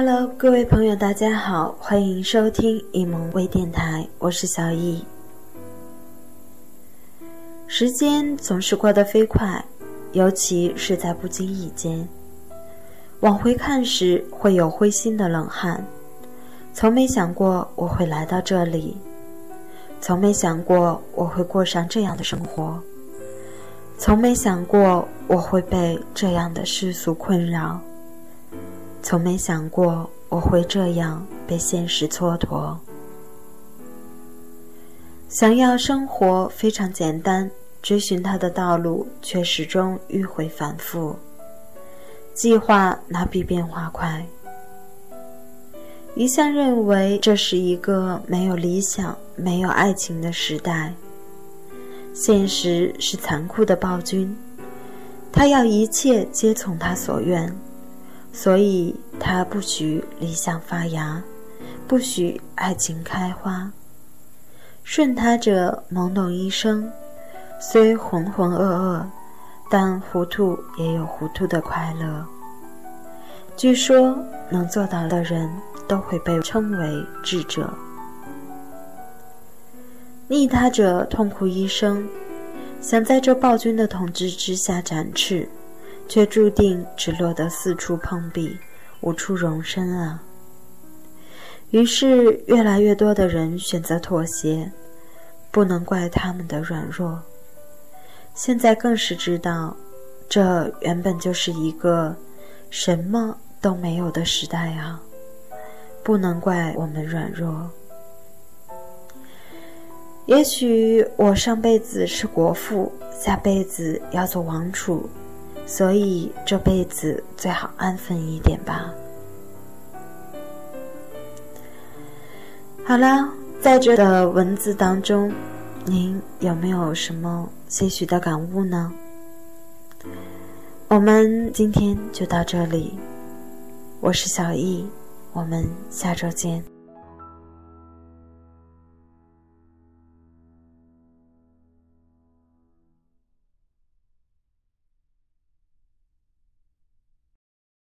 Hello，各位朋友，大家好，欢迎收听一萌微电台，我是小易。时间总是过得飞快，尤其是在不经意间。往回看时，会有灰心的冷汗。从没想过我会来到这里，从没想过我会过上这样的生活，从没想过我会被这样的世俗困扰，从没想过我会这样被现实蹉跎。想要生活非常简单，追寻它的道路却始终迂回反复。计划哪比变化快？一向认为这是一个没有理想、没有爱情的时代。现实是残酷的暴君，他要一切皆从他所愿，所以他不许理想发芽，不许爱情开花。顺他者懵懂一生，虽浑浑噩噩，但糊涂也有糊涂的快乐。据说能做到的人都会被称为智者。逆他者痛苦一生，想在这暴君的统治之下展翅，却注定只落得四处碰壁，无处容身啊。于是，越来越多的人选择妥协，不能怪他们的软弱。现在更是知道，这原本就是一个什么都没有的时代啊！不能怪我们软弱。也许我上辈子是国父，下辈子要做王储，所以这辈子最好安分一点吧。好了，在这的文字当中，您有没有什么些许的感悟呢？我们今天就到这里，我是小易，我们下周见。